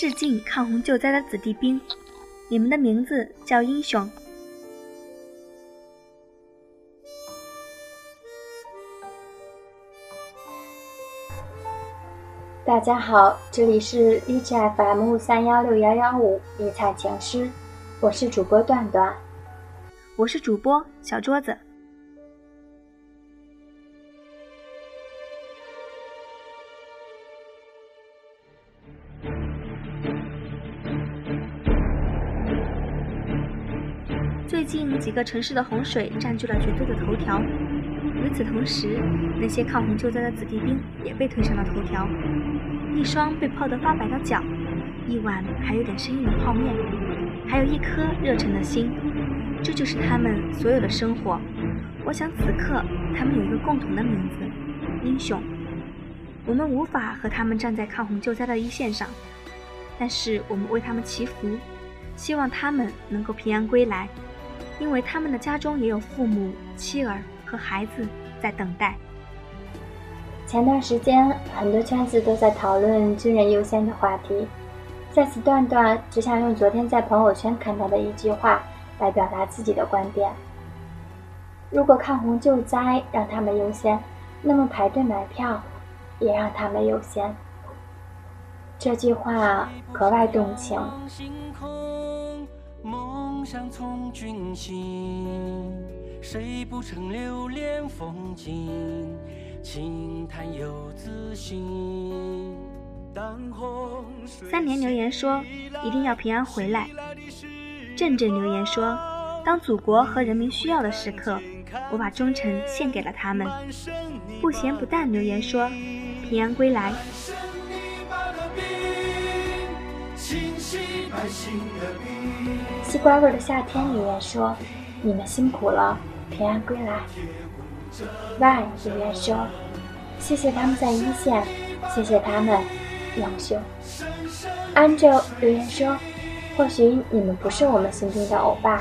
致敬抗洪救灾的子弟兵，你们的名字叫英雄。大家好，这里是荔枝 FM 三幺六幺幺五迷彩情诗，我是主播段段，我是主播小桌子。近几个城市的洪水占据了绝对的头条。与此同时，那些抗洪救灾的子弟兵也被推上了头条。一双被泡得发白的脚，一碗还有点生硬的泡面，还有一颗热忱的心，这就是他们所有的生活。我想此刻他们有一个共同的名字——英雄。我们无法和他们站在抗洪救灾的一线上，但是我们为他们祈福，希望他们能够平安归来，因为他们的家中也有父母、妻儿。和孩子在等待。前段时间，很多圈子都在讨论军人优先的话题。在此，段段只想用昨天在朋友圈看到的一句话来表达自己的观点：如果抗洪救灾让他们优先，那么排队买票也让他们优先。这句话格外动情。梦想从军行。谁不曾留恋风景？轻叹又自信。三年留言说一定要平安回来。阵阵留言说，当祖国和人民需要的时刻，我把忠诚献给了他们。不咸不淡留言说平安归来。西瓜味的夏天留言说你们辛苦了。平安归来。Y 留言说：“谢谢他们在一线，谢谢他们，英雄。” Angel 留言说：“或许你们不是我们心中的欧巴，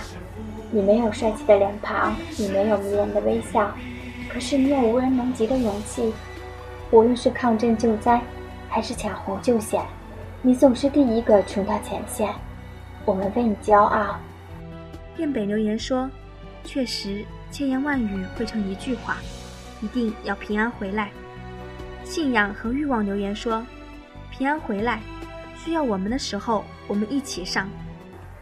你没有帅气的脸庞，你没有迷人的微笑，可是你有无人能及的勇气。无论是抗震救灾，还是抢洪救险，你总是第一个冲到前线，我们为你骄傲。”电北留言说：“确实。”千言万语汇成一句话，一定要平安回来。信仰和欲望留言说：“平安回来，需要我们的时候，我们一起上。”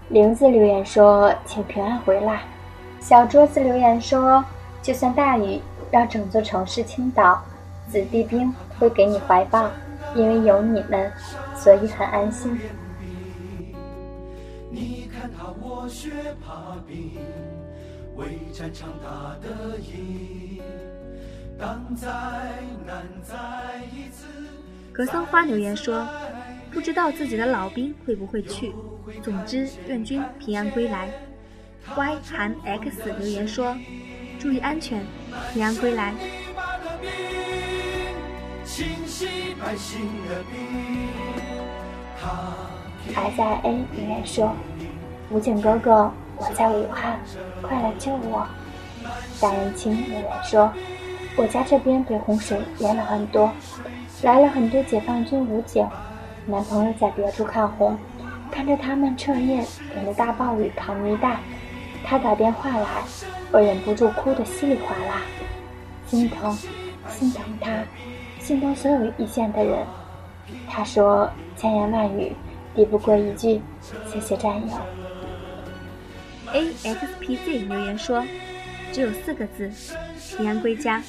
玲子留言说：“请平安回来。”小桌子留言说：“就算大雨让整座城市倾倒，子弟兵会给你怀抱，因为有你们，所以很安心。”你看他，我学爬冰。为战场打的赢。当灾难再一次。格桑花留言说：“不知道自己的老兵会不会去，总之愿君平安归来。”Y 韩 X 留言说：“注意安全，平安归来。”还在 A 留言说：“武警哥哥。”我在武汉，快来救我！大人亲留言说，我家这边被洪水淹了很多，来了很多解放军武警。男朋友在别处看红，看着他们彻夜顶着大暴雨扛泥袋，他打电话来，我忍不住哭得稀里哗啦，心疼，心疼他，心疼所有一线的人。他说，千言万语抵不过一句谢谢战友。A X P Z 留言说：“只有四个字，平安归家。”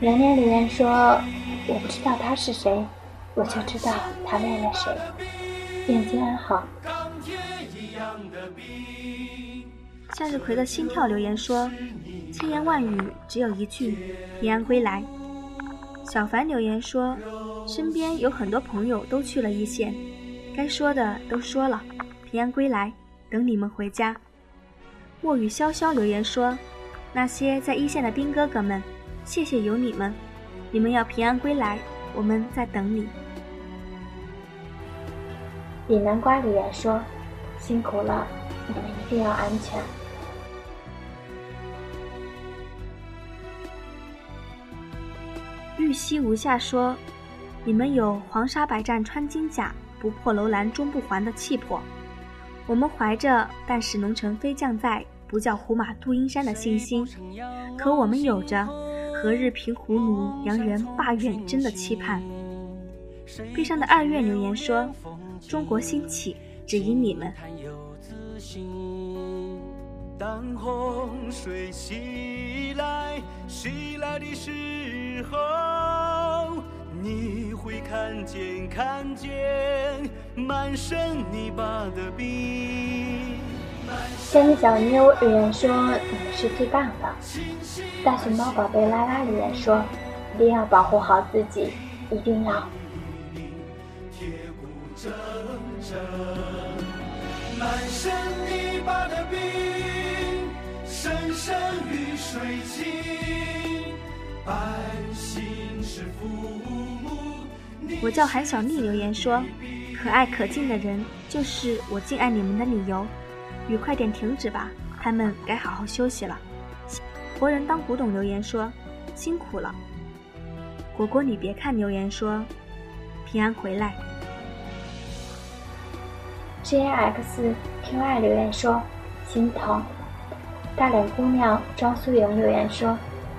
年年留言说：“我不知道他是谁，我就知道他为了谁。”愿君安好。向日葵的心跳留言说：“千言万语只有一句，平安归来。”小凡留言说。身边有很多朋友都去了一线，该说的都说了，平安归来，等你们回家。墨雨潇潇留言说：“那些在一线的兵哥哥们，谢谢有你们，你们要平安归来，我们在等你。”李南瓜留言说：“辛苦了，你们一定要安全。”玉溪无下说：“你们有黄沙百战穿金甲，不破楼兰终不还的气魄。我们怀着‘但使龙城飞将在，不教胡马度阴山’的信心，可我们有着‘何日平胡虏，洋人罢远征’的期盼。”壁上的二月留言说：“中国兴起，只因你们。”当洪水袭来，袭来的时候，你会看见看见满身泥巴的冰。仙女小妞留言说：“你们是最棒的。”大熊猫宝贝拉拉留言说：“一定要保护好自己，一定要。”满身泥巴的冰，深深雨水浸，百姓是父母。我叫韩小丽，留言说：“可爱可敬的人，就是我敬爱你们的理由。雨快点停止吧，他们该好好休息了。”活人当古董留言说：“辛苦了。”果果你别看留言说：“平安回来。” JXQI 留言说：“心疼。”大脸姑娘张苏莹留言说：“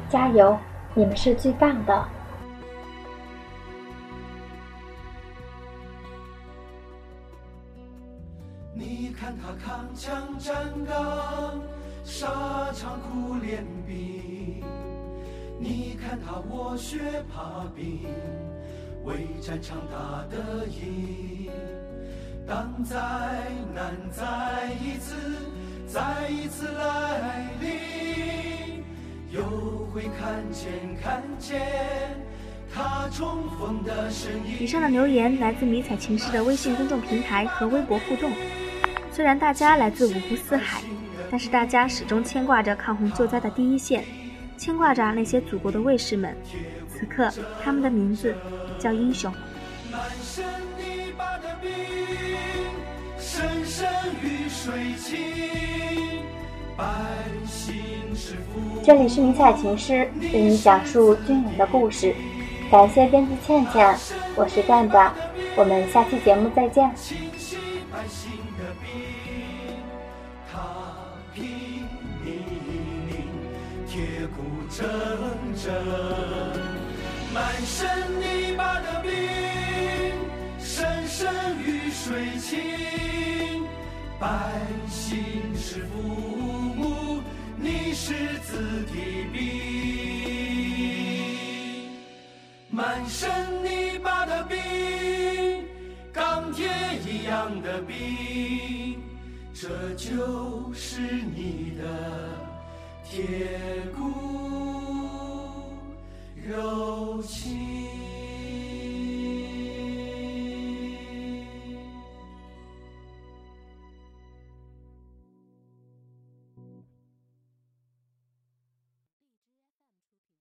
加油，你们是最棒的。”你看他扛枪站岗，沙场苦练兵；你看他卧雪爬冰，为战场打得赢。当灾难再一次、再一次来临，会看见、看见他重逢的身影。以上的留言来自迷彩情诗的微信公众平台和微博互动。虽然大家来自五湖四海，但是大家始终牵挂着抗洪救灾的第一线，牵挂着那些祖国的卫士们。此刻，他们的名字叫英雄。深深雨水这里是迷彩情诗，为你讲述军人的故事。感谢编辑倩倩，我是蛋蛋，我们下期节目再见。满身泥巴的冰，深深雨水浸，百姓是父母，你是子弟兵。满身泥巴的兵，钢铁一样的兵，这就是你的铁骨。